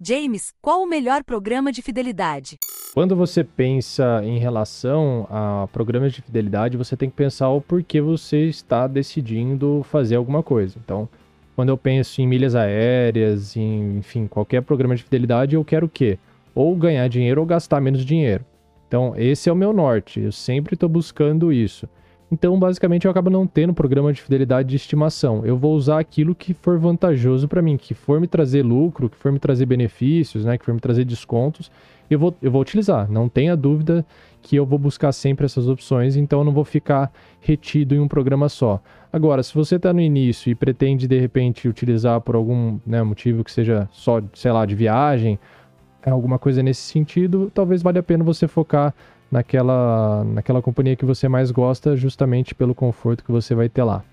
James, qual o melhor programa de fidelidade? Quando você pensa em relação a programas de fidelidade, você tem que pensar o porquê você está decidindo fazer alguma coisa. Então, quando eu penso em milhas aéreas, em, enfim, qualquer programa de fidelidade, eu quero o quê? Ou ganhar dinheiro ou gastar menos dinheiro. Então, esse é o meu norte. Eu sempre estou buscando isso. Então, basicamente, eu acabo não tendo programa de fidelidade de estimação. Eu vou usar aquilo que for vantajoso para mim, que for me trazer lucro, que for me trazer benefícios, né, que for me trazer descontos, eu vou, eu vou utilizar. Não tenha dúvida que eu vou buscar sempre essas opções, então eu não vou ficar retido em um programa só. Agora, se você está no início e pretende, de repente, utilizar por algum né, motivo que seja só, sei lá, de viagem, alguma coisa nesse sentido, talvez valha a pena você focar naquela, naquela companhia que você mais gosta, justamente pelo conforto que você vai ter lá.